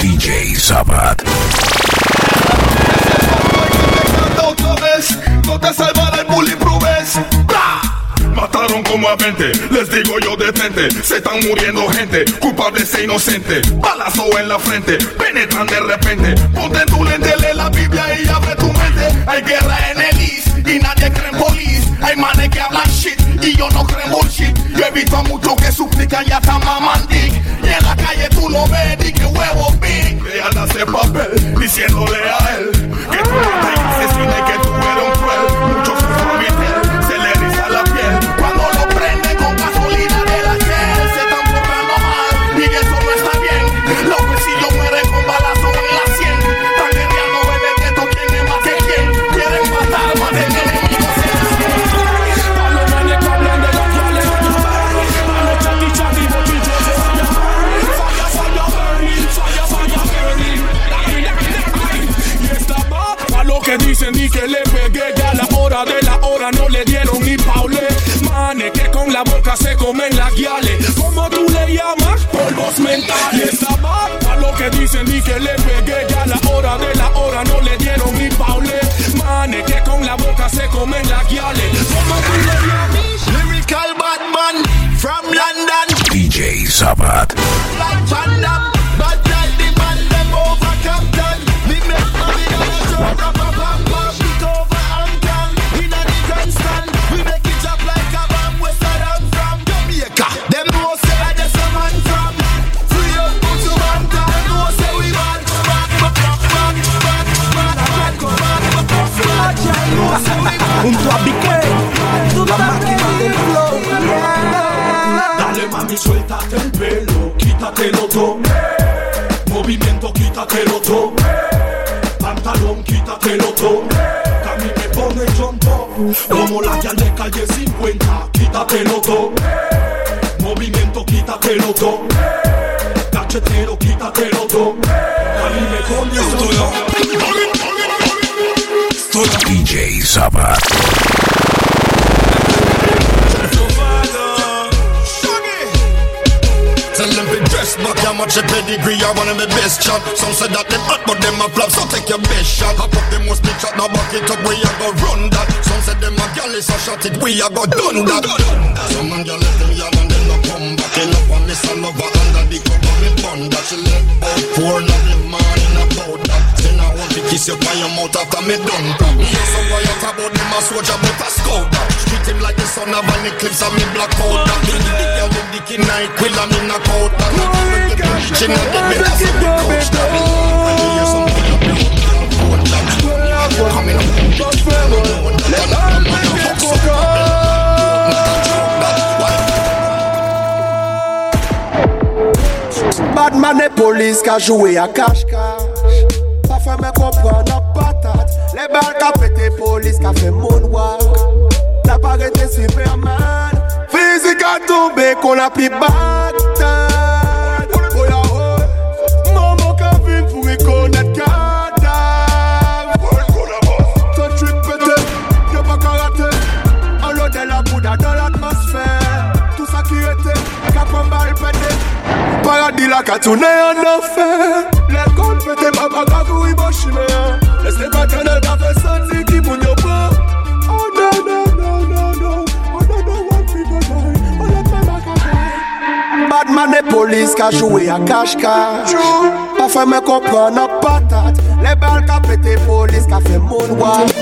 DJ Sabat. No te salvará el bulletproof ¡Bla! Mataron como a 20, les digo yo de frente Se están muriendo gente, culpables e inocentes Balazo en la frente, penetran de repente Ponte tu lente, lee la Biblia y abre tu mente Hay guerra en el East y nadie cree en police Hay manes que hablan shit yo no creo en bullshit. Yo he visto a muchos que suplican y hasta maman dick Y en la calle tú lo ves y que huevo big. Ella hace papel diciéndole a él. Que tú Manes que con la boca se comen las guiales ¿Cómo tú le llamas? Polvos mentales va a lo que dicen y que le pegué Ya a la hora de la hora no le dieron ni paule Manes que con la boca se comen las guiales ¿Cómo tú le llamas? Lyrical Batman from London. DJ Sabat. Like bad like the man them over Captain. Me make money on a show, rap, rap, Junto a Piqué, la máquina del flow. Dale mami, suéltate el pelo, quítatelo todo. Movimiento, quítatelo todo. Pantalón, quítatelo todo. A mí me pone chompo. Como la que de calle 50, quítatelo todo. Movimiento, quítatelo todo. Dress back, how much a pedigree, I want them the best shot. Some say that them hot, but them a flop, so take your best shot. Hop up, them must be shot, now back it up, we a go run that. Some say them a gal is shot it, we a go done that. Some man gal let them yell and then no come back. Over under the cover, me bun that. She left out four in the morning about that. Kiss you by your mouth after me done that Hear some riot about them a soldier but a scout Treat him like the son of an eclipse and me black out that Me the girl with the kid night quill and me knock out that No, I got you, I got you, I got you, Badman e polis ka jwe a kashka fè mè kompran ak patat. Le bal ka pète polis ka fè moun wak La parete superman. Fizik a tombe kon la pli bag a joué à cache-cache. Pas fait me comprendre nos patates. Les balles qui a pété, police qui a fait moonwalk.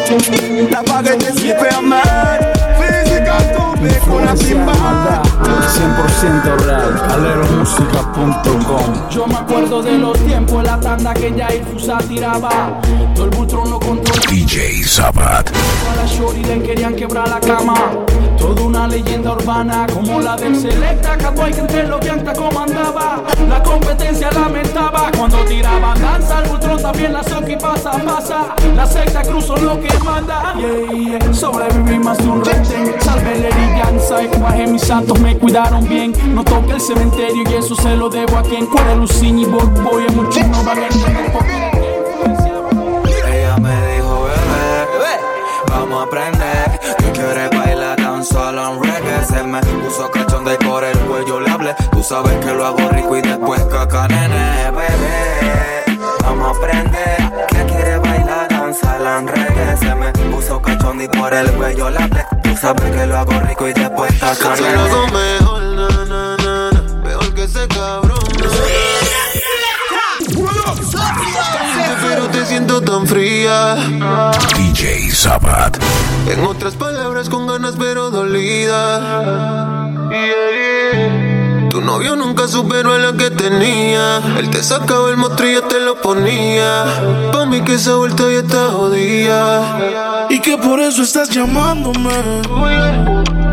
La baguette est Superman. Physique a tombé, qu'on a pris Bagdad. 100% real, aleromusica.com Yo me acuerdo de los tiempos la tanda que ya Fusa tiraba. Todo el butron lo controlaba. DJ Sabat. A la shorty le querían quebrar la cama. Toda una leyenda urbana como la del Selecta. Cada que entre los comandaba. La competencia lamentaba cuando tiraban danza. El Ultron también la soca y pasa, pasa. La secta cruzó lo que manda. Yeah, yeah. Sobreviví más de un retén. Salve la heriganza y bajé mis santos me cuidaron bien. No toque el cementerio y eso se lo debo a quien. Cuare Lucini y Bob Boy. Muchos no sabe que lo hago rico y después está caro. lo mejor, na, na, na, na, mejor que ese cabrón. Pero te siento tan fría. DJ Zabat. En otras palabras, con ganas pero dolida. Tu novio nunca superó a la que tenía. Él te sacaba el mostrillo, te lo ponía. Pa' mí que esa vuelta ya está jodida. Y que por eso estás llamándome.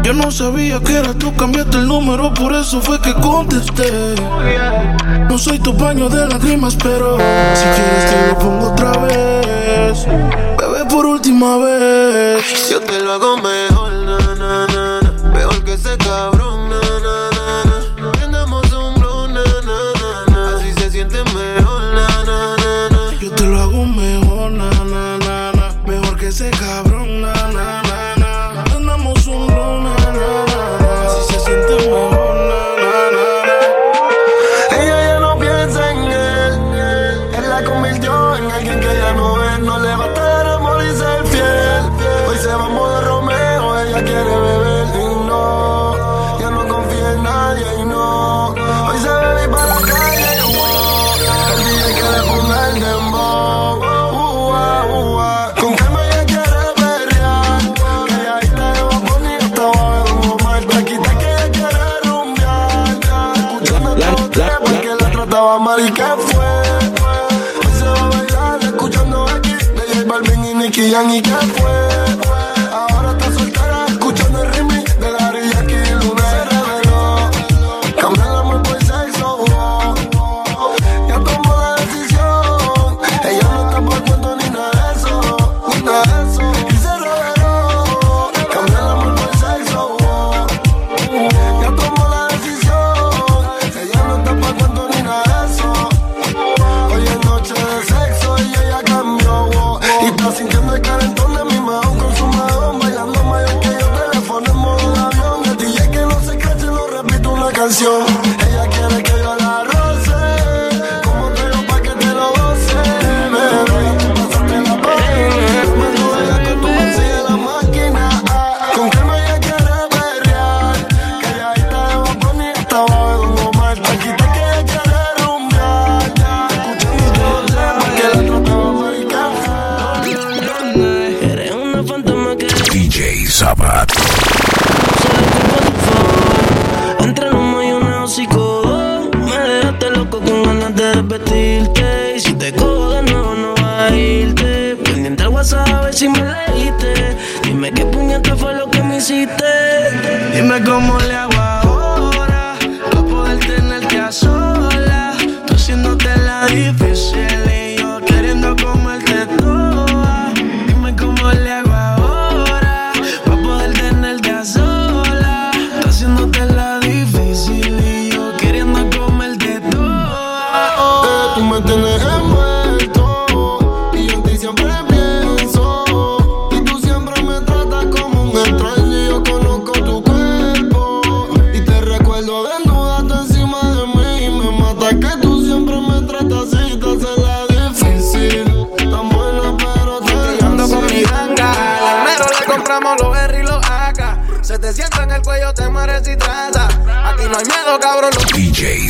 Yo no sabía que era tú, cambiaste el número, por eso fue que contesté. No soy tu baño de lágrimas, pero si quieres te lo pongo otra vez. Bebé, por última vez.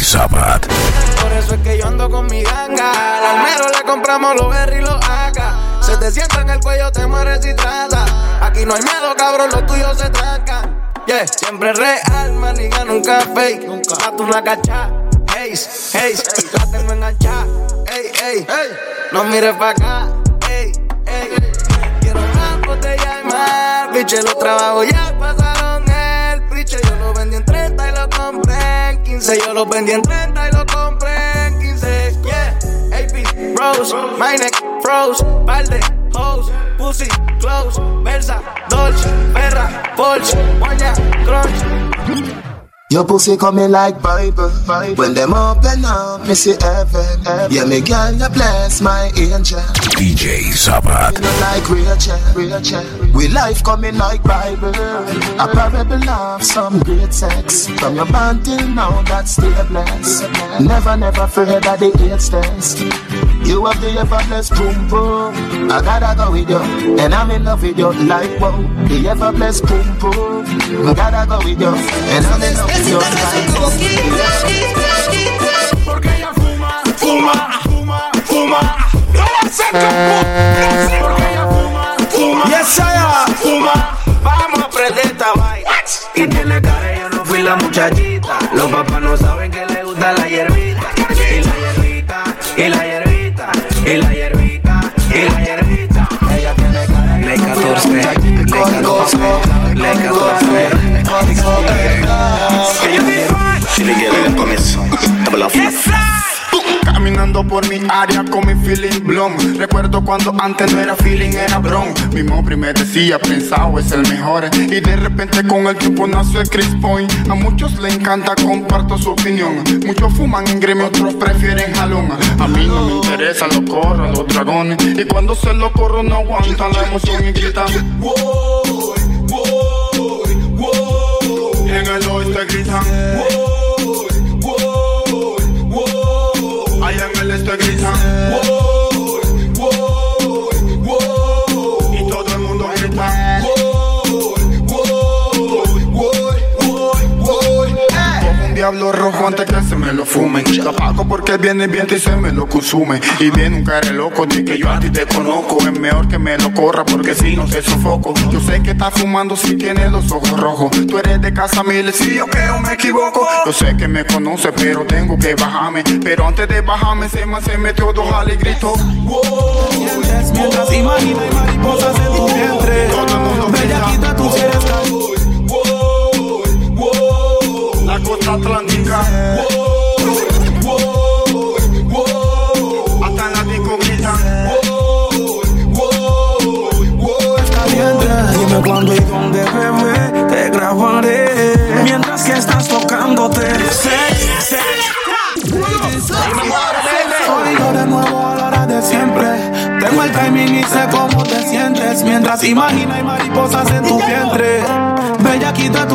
Por eso es que yo ando con mi ganga. Al almero le compramos los berry y los acá. Se te sienta en el cuello, te mueres y trata. Aquí no hay miedo, cabrón, los tuyos se trancan. Yeah, siempre real, maniga, nunca fake. Nunca a tu la cacha. Hey, hey, la tengo enganchada. Hey, hey, no mires pa' acá. Hey, hey, quiero más botella y más. Biche, los trabajo ya 15, yo los vendí en 30 y los compré en 15. Yeah, AP, Rose, my neck, froze, balde, hose, pussy, close, Versa, Dolce, Ferra, Porsche, Moña, Crunch. Your pussy coming like Bible, Bible. When them open up, me see heaven. heaven. Yeah, me girl, you bless my angel. DJ Sabat. You know, like Rachel, Rachel. We life coming like Bible. A parable love, some great sex. From your band till now, that's still blessed. Never, never fear that the AIDS test. You have the ever blessed boom boom. I gotta go with you, and I'm in love with you like wow. The ever blessed boom boom. I gotta go with you, and I'm in love with you like wow. Porque ella fuma, fuma, fuma, fuma. No va a ser que Porque ella fuma. Yes, I am. Fuma. Vamos a aprender esta vaina. Y tiene cara, yo no fui la muchachita. Los papás no saben que le gusta la hierbita. Y la hierbita, y la hierbita, y la hierbita, y la hierbita. Ella tiene cara, le 14, le 14, le 14. Caminando por mi área con mi feeling blom Recuerdo cuando antes no era feeling, era bron. Mi mobri me decía, pensado es el mejor Y de repente con el tiempo nació el Chris Point. A muchos le encanta, comparto su opinión. Muchos fuman en gremio, otros prefieren jalón. A mí no me interesan los corros, los dragones Y cuando se lo corro no aguantan la emoción y gritan. Y en el oeste gritan Allá en el diablo rojo antes que se me lo fumen. Lo apago porque viene el viento y se me lo consume. Y viene un cara loco de que yo a ti te conozco. Es mejor que me lo corra porque si no te sofoco. Yo sé que estás fumando si tienes los ojos rojos. Tú eres de casa miles si yo creo me equivoco. Yo sé que me conoces, pero tengo que bajarme. Pero antes de bajarme, se me se metió dos alas y gritó. Mientras imagina y mariposas en tu vientre. Todo el mundo tú si eres costa atlántica, woy, woy. hasta en la disco gritan. caliente. Dime cuándo y dónde, bebé, te grabaré. Mientras que estás tocándote. Sex, sex. De nuevo a la hora de siempre. Tengo el timing y sé cómo te sientes. Mientras imagina y mariposas en tu vientre.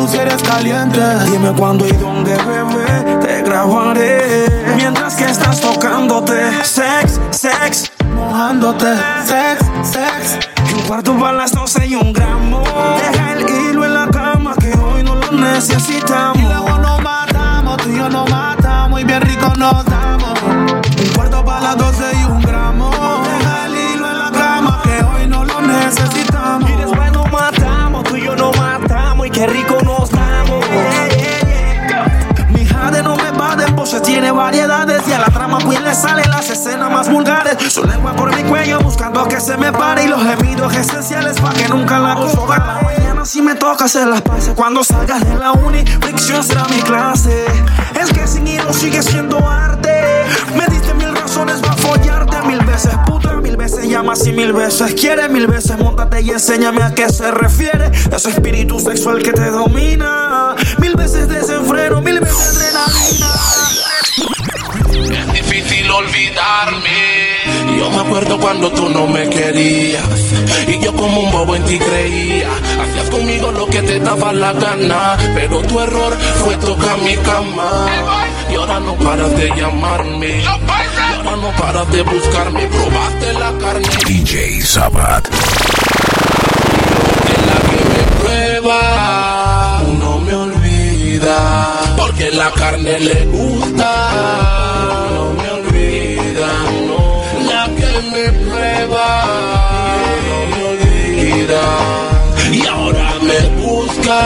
Si eres caliente. Dime cuándo y dónde, bebé, te grabaré. Mientras que estás tocándote. Sex, sex. Mojándote. Sex, sex. Un cuarto para las 12 y un gramo. Deja el hilo en la cama que hoy no lo necesitamos. Y luego nos matamos, tú y yo nos matamos y bien rico nos damos. Un cuarto para las 12 y un gramo. Deja el hilo en la cama que hoy no lo necesitamos. Y después nos matamos, tú y yo nos matamos y qué rico variedades y a la trama pues le salen las escenas más vulgares. Su lengua por mi cuello buscando que se me pare y los gemidos esenciales para que nunca la coja. La mañana si me toca hacer las paces cuando salgas de la uni, fricción será mi clase. Es que sin hilo sigue siendo arte. Me diste mil razones para follarte mil veces, puta, mil veces llamas y mil veces quieres, mil veces montate y enséñame a qué se refiere. Ese espíritu sexual que te domina, mil veces desenfreno, mil veces adrenalina. Olvidarme. Yo me acuerdo cuando tú no me querías. Y yo como un bobo en ti creía. Hacías conmigo lo que te daba la gana. Pero tu error fue tocar mi cama. Y ahora no paras de llamarme. Y ahora no paras de buscarme. Probaste la carne. DJ Sabat. En la que me prueba, no me olvida. Porque la carne le gusta. No. La que me prueba, no me olvida. Y ahora me busca,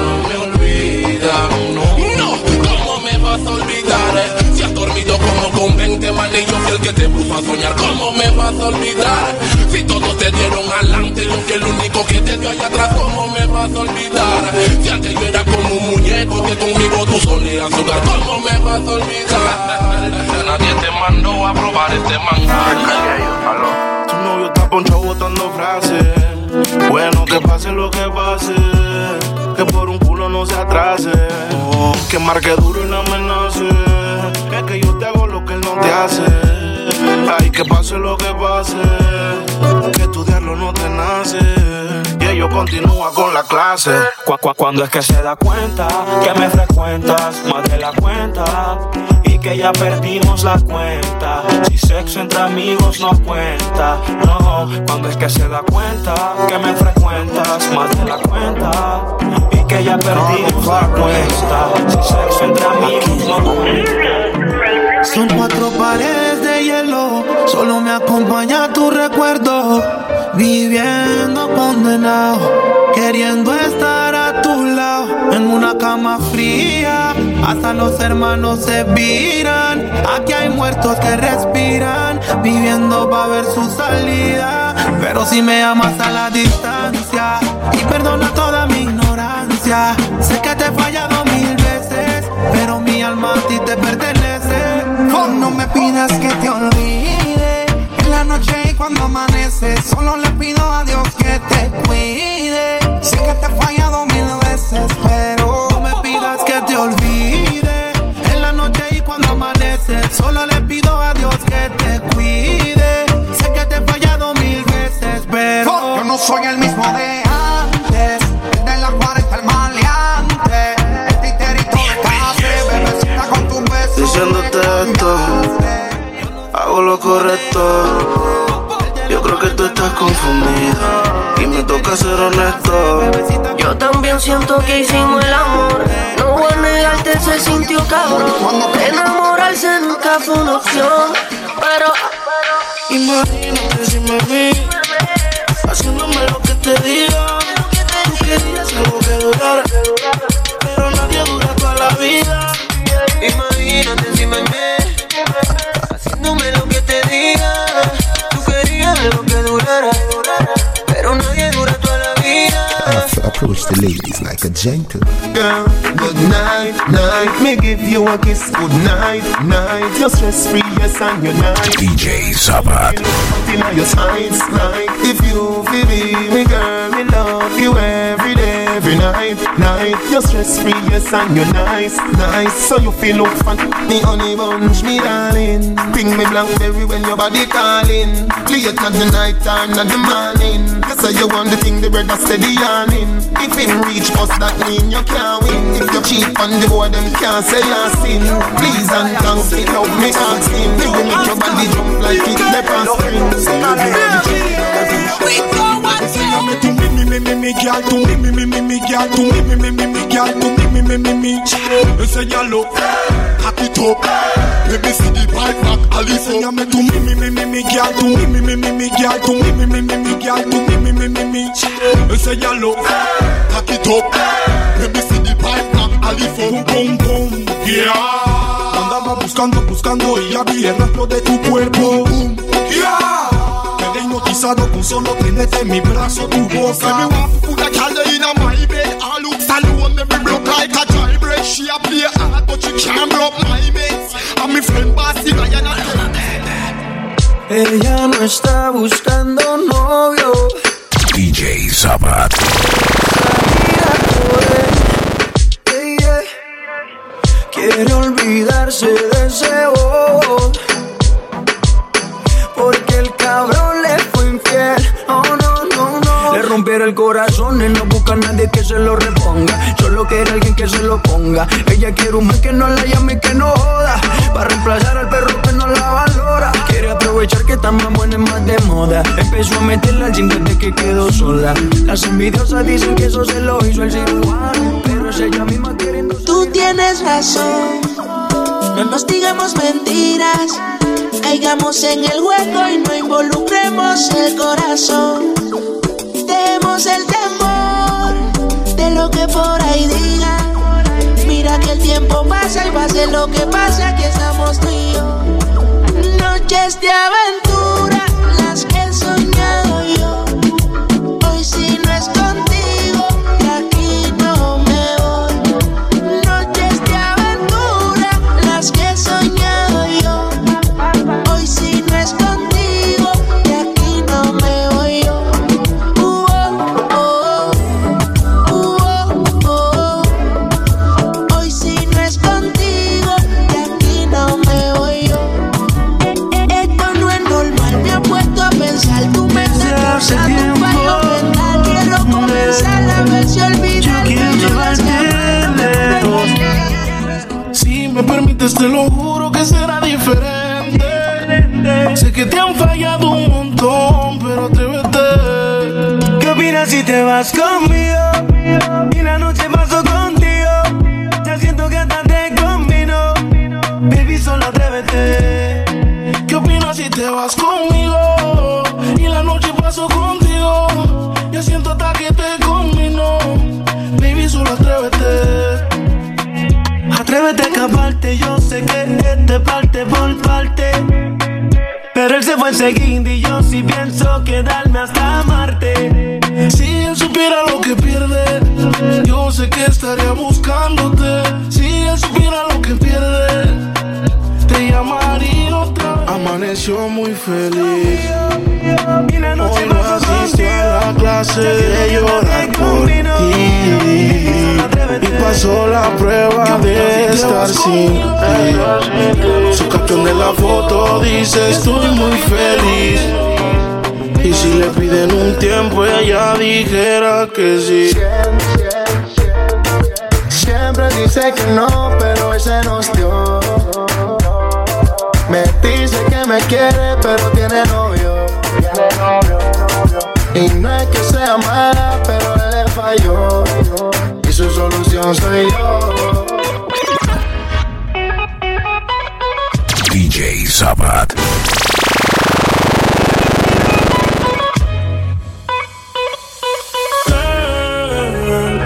no me olvida. No, no, ¿cómo me vas a olvidar? eh? Si has dormido como con 20 manillos, el que te puso a soñar, ¿cómo me vas a olvidar? Si todos te dieron adelante, yo que el único que te dio allá atrás, ¿cómo me vas a olvidar? Si antes yo era como un muñeco que conmigo tú solías jugar, ¿cómo me vas a olvidar? Nadie mandó a probar este manjar. Tu novio está ponchado botando frases. Bueno, que pase lo que pase. Que por un culo no se atrase. Oh, que marque duro y no amenace. Es que yo te hago lo que él no te hace. Ay, que pase lo que pase. Que estudiarlo no te nace. Y ellos continúa con la clase. Cu- cu- cuando es que se da cuenta que me frecuentas más de la cuenta que ya perdimos la cuenta. Si sexo entre amigos no cuenta, no. Cuando es que se da cuenta que me frecuentas más de la cuenta y que ya perdimos la cuenta. Si sexo entre amigos no cuenta. Son cuatro paredes de hielo, solo me acompaña tu recuerdo. Viviendo condenado, queriendo estar a tu lado. En una cama fría, hasta los hermanos se viran. Aquí hay muertos que respiran, viviendo para ver su salida. Pero si me amas a la distancia y perdona toda mi ignorancia, sé que te he fallado mil veces, pero mi alma a ti te pertenece. Oh, no me pidas que te olvide en la noche y cuando amanece. Solo le pido a Dios que te cuide. Sé que te he fallado mil veces, pero no me pidas que te olvide amanece. Solo le pido a Dios que te cuide. Sé que te he fallado mil veces, pero Yo no soy el mismo de antes. El de la 40, el maleante. El titerito de café. Bebecita con tus besos. Diciéndote esto, hago lo correcto. Tú estás confundida y me toca ser honesto. Yo también siento que hicimos el amor. No voy a negarte, se sintió cabrón. Enamorarse nunca fue una opción. Pero Imagínate si me vi haciéndome lo que te diga. Tú querías algo que durara, pero nadie dura toda la vida. imagínate si me ve haciéndome lo que Approach the ladies like a gentle. Girl, good night, night. Me give you a kiss, good night, night. You're stress free, yes, and you're nice. DJ Sabat. In your sides, like if you feel me, me girl, me love you every day, every night, night. You're stress free, yes, and you're nice, nice. So you feel look fun, me honey bunch, me darling. Ping me blackberry when your body calling. It at the night time, not the morning. You say you want the thing, the brother steady yawning. If him reach us, that mean you can't win. If you cheat on the boy, them can't say you're sin. Please and thanks, it love me asking. You will make your body jump like it never spring. To me, me, me, me, me, girl, to me, me, me, me, me, girl, to me, me, me, me, me, girl, to me, me, me, me, me. Enséñalo, cock it up. Let me see the pipe back, Alice. Enséñame to me, me, me, me, me, girl, to me, me, me, me, me, girl, to me, me, me, me, me, girl, to me, me, me, me, me. Enséñalo, cock it up. Let me see the pipe back, Alice. Boom, boom, boom, yeah. Andaba buscando, buscando y ya vi el rastro de tu cuerpo. Boom, yeah. Quedé hipnotizado con solo tenerte en mi brazo, tu boca. Say me want to put a girl in a my bed. All looks alone, me be broke like a jailbreak. She a play hard, but she can't block my mates. And me friend Bossy Ryan a Ella no está buscando novio. DJ Sabat. Quiere olvidarse de ese bobo. Rompieron el corazón, él no busca a nadie que se lo reponga. Solo quiere alguien que se lo ponga. Ella quiere un man que no la llame y que no joda. Para reemplazar al perro que no la valora. Quiere aprovechar que está más buena y más de moda. Empezó a meterla al gym desde que quedó sola. Las envidiosas dicen que eso se lo hizo el cirujano. Pero es ella misma queriendo. Tú tienes razón, no nos digamos mentiras, caigamos en el hueco y no involucremos el corazón. Demos el temor de lo que por ahí digan. Mira que el tiempo pasa y pase lo que pase, aquí estamos tú. Noches de aventura, te lo juro que será diferente. Sé que te se fue enseguida y yo sí pienso quedarme hasta amarte. Si él supiera lo que pierde, yo sé que estaría buscándote. Si él supiera lo que pierde, te llamaría otra vez. Amaneció muy feliz. Hoy no asistió a la clase de llorar por ti. Y pasó la prueba de estar sin ti. Su caption de la foto dice estoy muy feliz. Y si le piden un tiempo, ella dijera que sí. Siempre dice que no, pero hoy se nos dio. Me dice que me quiere, pero tiene novio. Y no es que sea mala, pero le falló. Su solución soy yo. DJ Sabat.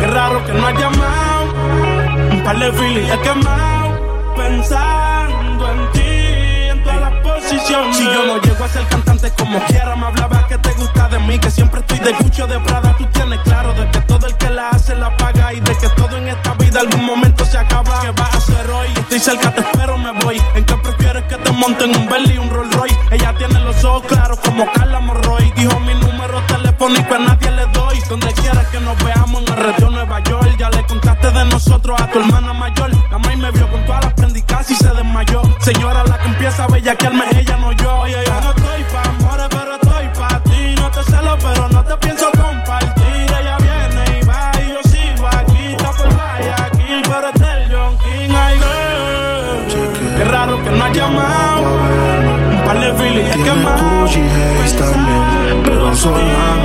Qué raro que no ha llamado. Un par de filis he quemado. Pensando Si yo no llego a ser cantante como quiera, me hablaba que te gusta de mí. Que siempre estoy de Gucci o de Prada. Tú tienes claro de que todo el que la hace la paga. Y de que todo en esta vida algún momento se acaba. ¿Qué vas a hacer hoy? Estoy cerca, te espero, me voy. ¿En qué prefieres que te monten un Bentley y un Rolls Royce? Ella tiene los ojos claros como Carla Morroy. Dijo mi telefónico a nadie le doy. Donde quieras que nos veamos en el retiro Nueva York. Ya le contaste de nosotros a tu hermana mayor. La maíz me vio con todas las prendicas y se desmayó. Señora, la que empieza a bellaquearme ella, no yo. Oye, yo no estoy pa' amores, pero estoy pa' ti. No te celo, pero no te pienso compartir. Ella viene y va y yo sigo aquí. Está por vaya aquí, pero es el John King. Ay, girl. Qué raro que no ha llamado. Un par de filis quemado. también, pero sola.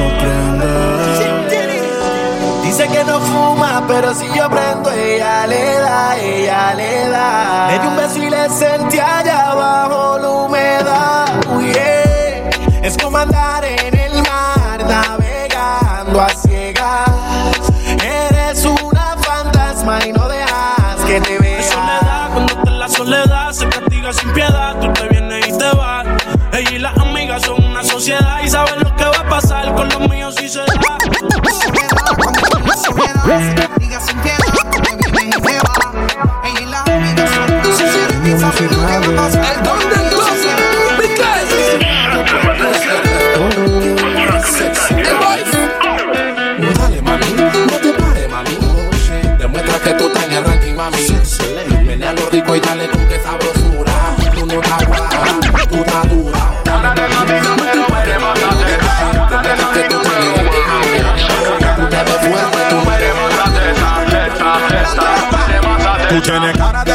Dice que no fuma, pero si yo prendo, ella le da, ella le da. Le di un beso y le sentí allá abajo la humedad. Uy, yeah. Es como andar en Diga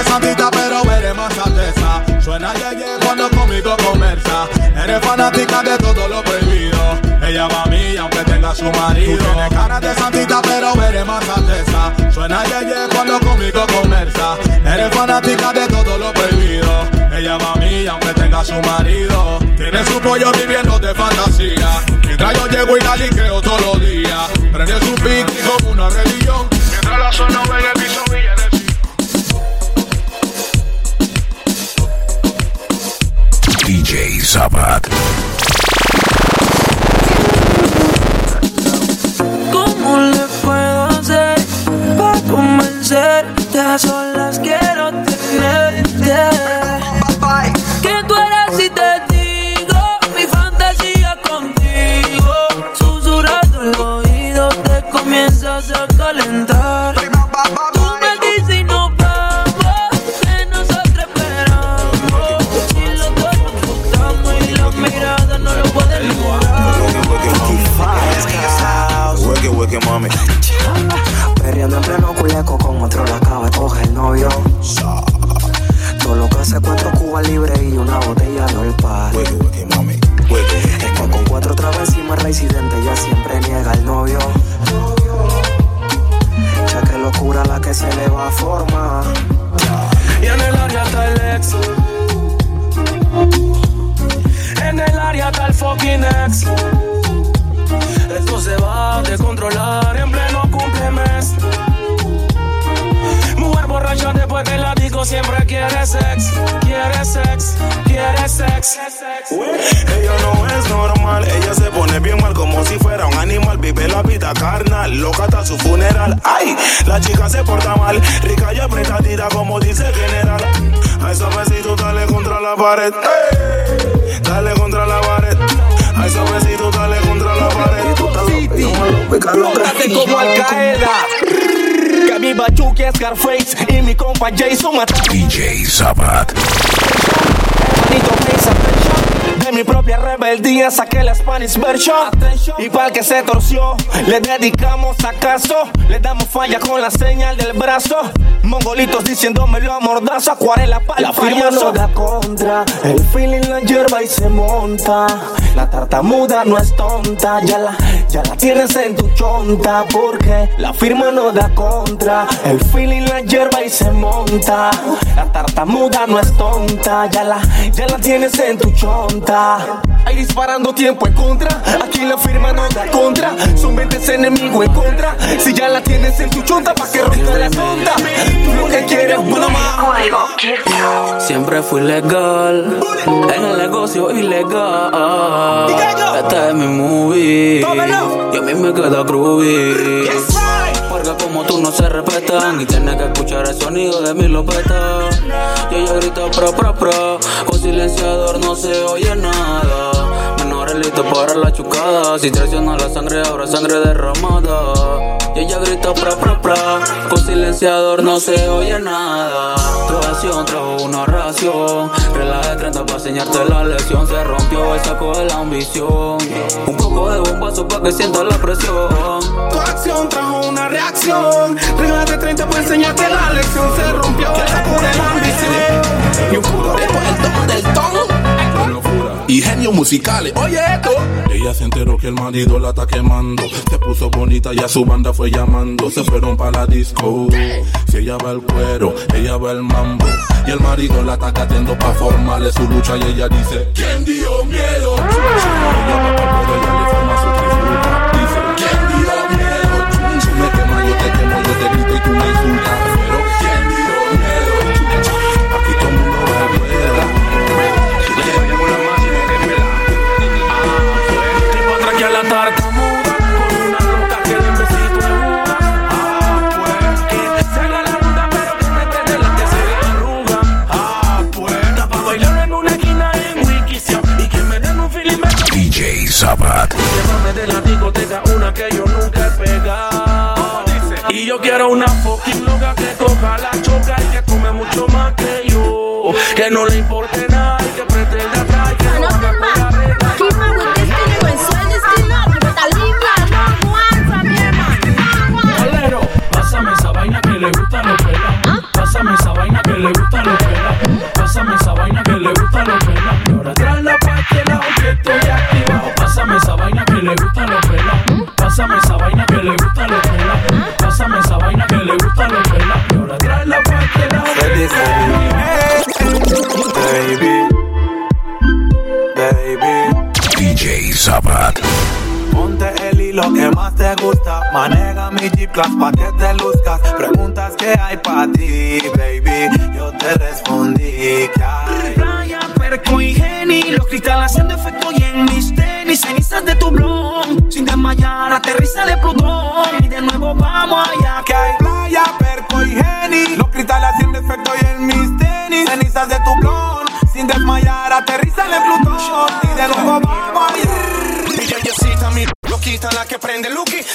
de santita, pero eres más alteza. Suena yeye cuando conmigo conversa. Eres fanática de todo lo prohibido. Ella va a mí, aunque tenga su marido. Tú tienes cara de santita, pero eres más alteza. Suena yeye cuando conmigo conversa. Eres fanática de todo lo prohibido. Ella va a mí, aunque tenga su marido. Tiene su pollo viviendo de fantasía. Mientras yo llego y la liqueo todos los días. Prende su pique como una religión. Mientras la zona ve el piso Sabat. ¿Cómo le puedo hacer para convencerte? A solas quiero tenerte. Que se le va a formar. Y en el área está el ex. En el área está el fucking ex. Esto se va a descontrolar en pleno cumplemes. Mujer borracha después de la siempre quiere sex, quiere sex, sex. Ella no es normal, ella se pone bien mal como si fuera un animal. Vive la vida carnal, loca hasta su funeral. Ay, la chica se porta mal, rica y apretadita como dice el general. A esos besitos dale contra la pared, ey, dale contra la pared. A esos besitos dale contra la pared. Como Al Qaeda. Que mi Bachuki es Scarface y mi compa Jason mata. DJ Sabat. Attention. De mi propia rebeldía saqué la Spanish version. Y para que se torció, le dedicamos acaso. Le damos falla con la señal del brazo. Mongolitos diciéndomelo a mordazo. Acuarela para La firma no da contra, el feeling la hierba y se monta. La tartamuda no es tonta, ya la, ya la tienes en tu chonta. Porque la firma no da contra, el feeling la hierba y se monta. La tartamuda no es tonta, ya la, ya la tienes en tu chonta. Ahí disparando tiempo en contra. Aquí la firma no da contra. Son 20 enemigos en contra. Si ya la tienes en tu chonta, pa' que rompa la tonta. Tú lo que quieres, una más. Siempre fui legal en el negocio ilegal. Este es mi movie y a mí me queda groovy. Porque como tú no se respetan y tienes que escuchar el sonido de mi lopeta. Y ella grita pra pra pra, con silenciador no se oye nada. Menores listos para la chucada, si traiciona la sangre habrá sangre derramada. Y ella grita pra pra pra, con silenciador no se oye nada. Tu acción trajo una ración, relaje 30 para enseñarte la lección. Se rompió el saco de la ambición. Un poco de bombazo para que sientas la presión. Tu acción trajo una reacción. Regla de 30 para enseñarte la lección. Se rompió el saco de la ambición. Y un puro reto el don del ton. y genios musicales. Oye esto. Ella se enteró que el marido la está quemando. Puso bonita y a su banda fue llamando. Se fueron para la disco. Si ella va el cuero, ella va el mambo. Y el marido la está catiendo para formarle su lucha. Y ella dice: ¿Quién dio miedo? Llévame de la discoteca una que yo nunca he pegado. Y yo quiero una fucking loca que coja la choca y que come mucho más que yo. Que no le importe nada y que pretenda atrás que no haga pura regla. Bolero, pásame esa vaina que le gusta a los pelas. Pásame esa vaina que le gusta a los pelas. Maneja mi Jeep Class pa' que te luzcas. Preguntas que hay pa' ti, baby. Yo te respondí que hay. Playa, perco y geni Los cristales haciendo efecto y en mis tenis Cenizas de tu blon Sin desmayar, aterriza de Plutón Y de nuevo vamos allá Que hay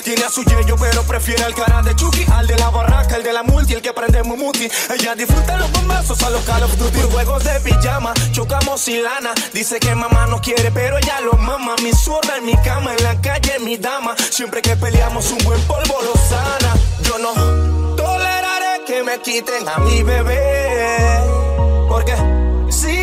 Tiene a su yeyo, pero prefiere al cara de Chucky. Al de la barraca, el de la multi, el que prende Mumuti. Ella disfruta los bombazos a los Call of Duty Juegos de pijama, chocamos y lana Dice que mamá no quiere, pero ella lo mama. Mi zurda en mi cama, en la calle mi dama. Siempre que peleamos un buen polvo lo sana. Yo no toleraré que me quiten a mi bebé Porque si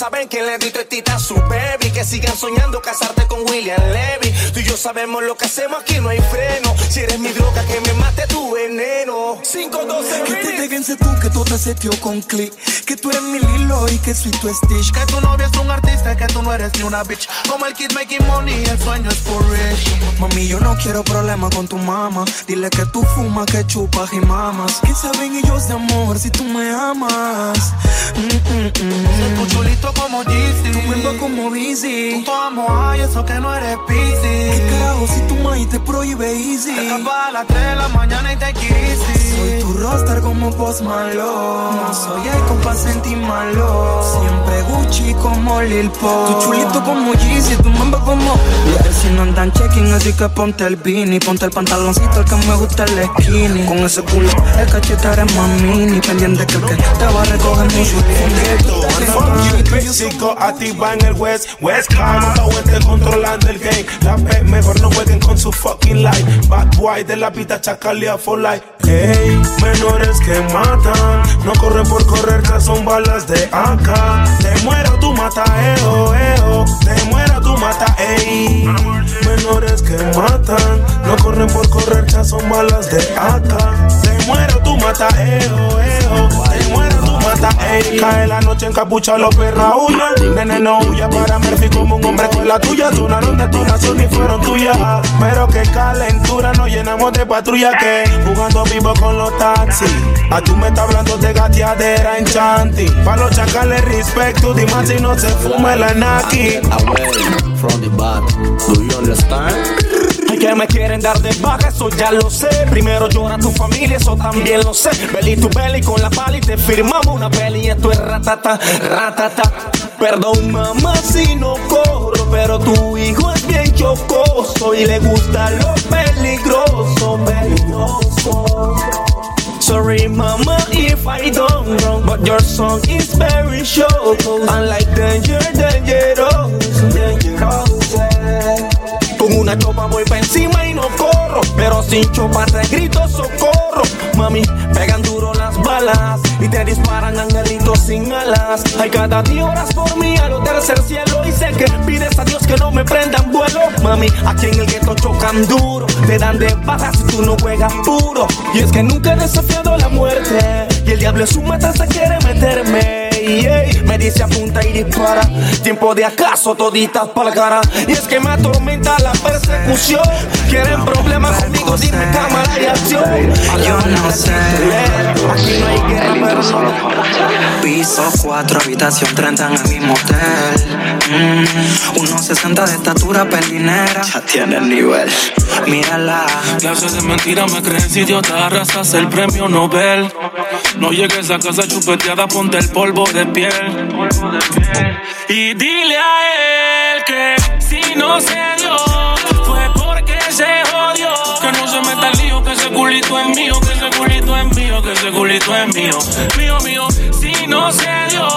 saben que le di tita a su baby. Que sigan soñando casarte con William Levy. Tú y yo sabemos lo que hacemos, aquí no hay freno. Si eres mi droga, que me mate tu veneno. 5, 12, Que te déjense tú, que todo se tío con click. Que tú eres mi Lilo y que soy tu Stitch. Que tu novia es un artista, que tú no eres ni una bitch. Como el kid making money, el sueño es for rich. Mami, yo no quiero problemas con tu mamá. Dile que tú fumas, que chupas y mamas. ¿Qué saben ellos de amor si tú me amas? Mm, mm, mm. Tu chulito como Yeezy. Tu mundo como Busy. Tu amo ay, eso que no eres busy. ¿Qué carajo si tu maíz te prohíbe easy? Te escapas a las 3 de la mañana y te easy. Soy tu roster como Post Malone. Soy el compa malo. Siempre Gucci como Lil Pop. Tu chulito como Yeezy, tu mambo como. Los si no andan checking, así que ponte el beanie. Ponte el pantaloncito, el que me gusta el skinny. Con ese culo, el cachete eres más mini. Pendiente que el que te va a recoger mi chulito. Físico activa en el West, West Coast, no controlando el game. La P mejor no jueguen con su fucking life. Bad boy de la vida chacalea for life. Hey, menores que matan, no corren por correr, son balas de acá. Te muero, tú mata, eo, eo. Te muero, tú mata, ey. Menores que matan, no corren por correr, son balas de acá. Te muero, tú mata, eo, eo. Te muero, tú mata, ey. Cae la noche en capucha, los perra huyen. Nene, no huya para Murphy como un hombre con la tuya. Sonaron detonación y fueron tuyas. Pero qué calentura, nos llenamos de patrulla que jugando vivo con los taxis. A tú me estás hablando de gateadera en chanti. Pa' los chacales respeto, dime si no se fuma la naki. From the back, do you understand? Que me quieren dar de baja, eso ya lo sé. Primero llora tu familia, eso también lo sé. Belly tu belly con la pala y te firmamos una peli. Esto es ratata, ratata. Perdón, mamá, si no corro, pero tu hijo es bien chocoso y le gusta lo peligroso, peligroso. Sorry, mama, if I don't wrong, but your song is very short. Unlike danger, dangerous, dangerous. Con una chopa voy pa' encima y no corro, pero sin chopa te grito socorro. Mami, pegan duro las balas y te disparan angelitos sin alas. Hay cada día horas por mí a lo tercer cielo y sé que pides a Dios que no me prendan vuelo. Mami, aquí en el gueto chocan duro, te dan de baja si tú no juegas puro. Y es que nunca he desafiado la muerte y el diablo es un matanza quiere meterme. Ey, me dice apunta y dispara. Tiempo de acaso toditas pa'l cara. Y es que me atormenta la persecución. Quieren problemas conmigo, dime cámara y acción. Yo no sé. Aquí no hay guerra, pero no. Piso 4, habitación 30 en el mismo hotel. Mm, 1.60 de estatura pelinera. Ya tiene el nivel. Mírala. Clases de mentira me creen si idiota arrasas el premio Nobel. No llegues a casa chupeteada, ponte el polvo de piel. Y dile a él que si no se dio, fue porque se jodió. Que no se meta el lío, que ese culito es mío, que ese culito es mío, que ese culito es mío. Mío, mío, si no se dio,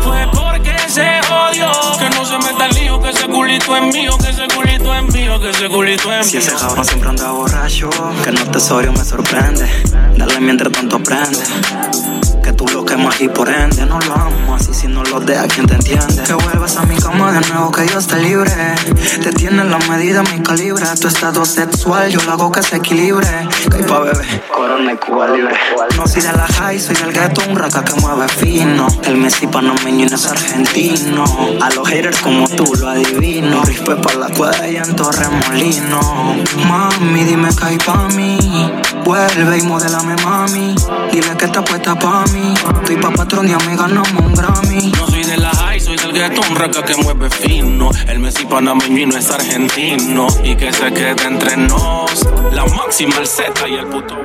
fue porque se jodió. Que no se meta el que ese culito es mío, que ese culito es mío, que ese culito es Si mío. ese cabrón siempre anda borracho, que no tesorio me sorprende. Dale mientras tanto prende. Que tú lo quemas y por ende no lo amo así si no lo deja quien te entiende. Que vuelvas a mi cama de nuevo, que Dios te libre. Te tiene la medida, mi calibre. Tu estado sexual, yo lo hago que se equilibre. Que pa' bebé, corona y Cuba libre. No soy de la high, soy del gueto, un raca que mueve fino. El Messi panameño y no es argentino. A los haters como tú lo adivino. Rispe pa' la cuadra y en Torremolino. Mami, dime que hay pa' mí. Vuelve y modélame, mami. Dile que está puesta pa' mí. Estoy pa' patrón y a mí ganamos un Grammy. No soy de la high, soy del gueto, un raca que mueve fino. El Messi panameño y no es argentino. Y que se quede entre nos. La máxima, el Z y el puto.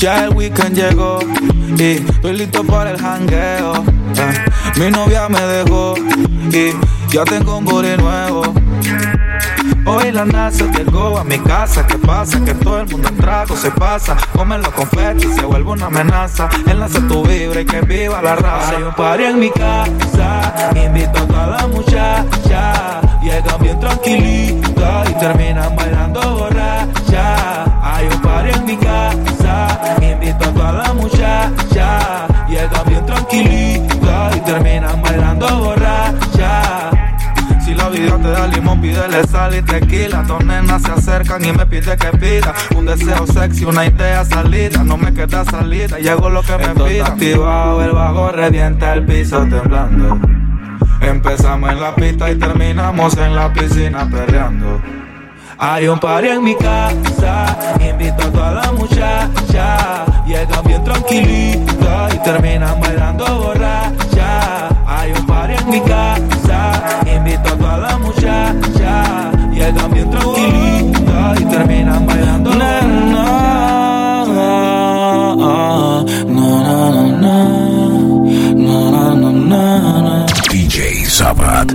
Ya el weekend llegó y estoy listo para el jangueo. Ah, Mi novia me dejó y ya tengo un body nuevo. Hoy la NASA llegó a mi casa. ¿Qué pasa? Que todo el mundo en trago se pasa. Comen los confetis se vuelve una amenaza. Enlace tu vibra y que viva la raza. Hay un party en mi casa. Invito a toda la muchacha. Llegan bien hay un party en mi casa, invitando a la muchacha. Llega bien tranquilita y terminan bailando borracha. Si la vida te da limón, pídele sal y tequila. Dos nenas se acercan y me pide que pida. Un deseo sexy, una idea salida. No me queda salida, llego lo que Esto me pida. activado, el bajo revienta el piso temblando. Empezamos en la pista y terminamos en la piscina perreando. Hay un party en mi casa, invito a toda la muchacha. Llegan bien tranquilita y terminan bailando borracha. Hay un party en mi casa, invito a toda la muchacha. Llegan bien tranquilita y terminan bailando borracha. DJ Sabat.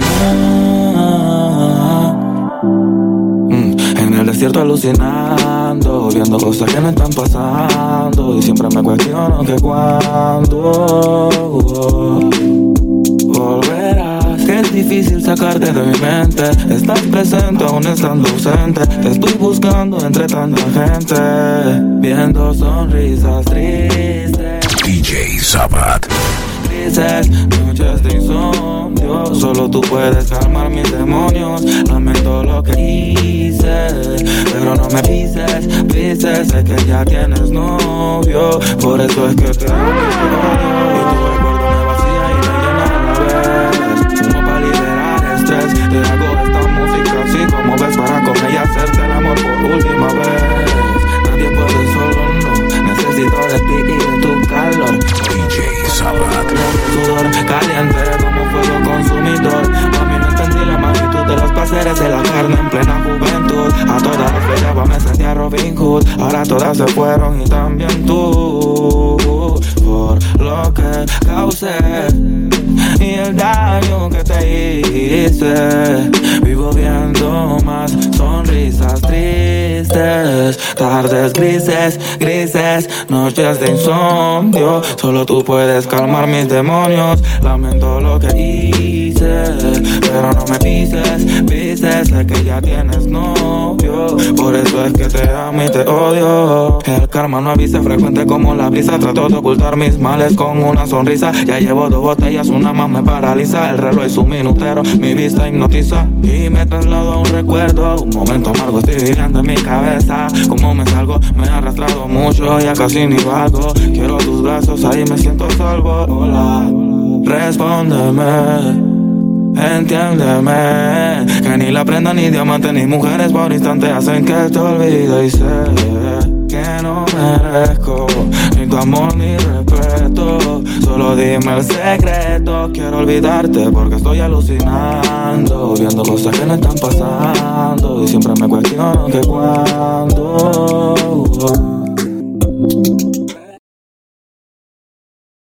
Desierto alucinando, viendo cosas que no están pasando. Y siempre me cuestiono que cuándo volverás. Que es difícil sacarte de mi mente. Estás presente aún estando ausente. Te estoy buscando entre tanta gente. Viendo sonrisas tristes. DJ Sabat. Grises, noches de insomnio. Solo tú puedes calmar mis demonios. Lamento lo que hice, pero no me pises, pises. Sé que ya tienes novio, por eso es que te odio. Y tu recuerdo me vacía y me llena a la vez. Fumo para liberar estrés. Te hago esta música así como ves para con ella hacerte el amor por última vez. Nadie puede solo, no. Necesito de ti y de tu calor. Sudor caliente como fuego consumidor. Mami, no entendí la magnitud de los placeres de la carne en plena juventud. A todas las peleaba, me sentía Robin Hood. Ahora todas se fueron y también tú. Por lo que causé y el daño que te hice. Vivo viendo más sonrisas tristes, tardes grises, grises, noches de insomnio. Solo tú puedes calmar mis demonios. Lamento lo que hice, pero no me pises, pises. Sé que ya tienes novio, por eso es que te amo y te odio. El karma no avisa frecuente como la brisa. Trato de ocultar mis males con una sonrisa. Ya llevo dos botellas, una más me paraliza. El reloj es un minutero, mi vista hipnotiza y me traslado a un recuerdo. Un momento amargo estoy viviendo en mi cabeza. Como me salgo, me he arrastrado mucho, ya casi ni vago. Quiero tus brazos, ahí me siento salvo. Hola, respóndeme. Entiéndeme que ni la prenda ni diamante ni mujeres por instante hacen que te olvide y sé que no merezco tu amor ni respeto. Solo dime el secreto. Quiero olvidarte porque estoy alucinando. Viendo cosas que no están pasando. Y siempre me cuestiono que cuando.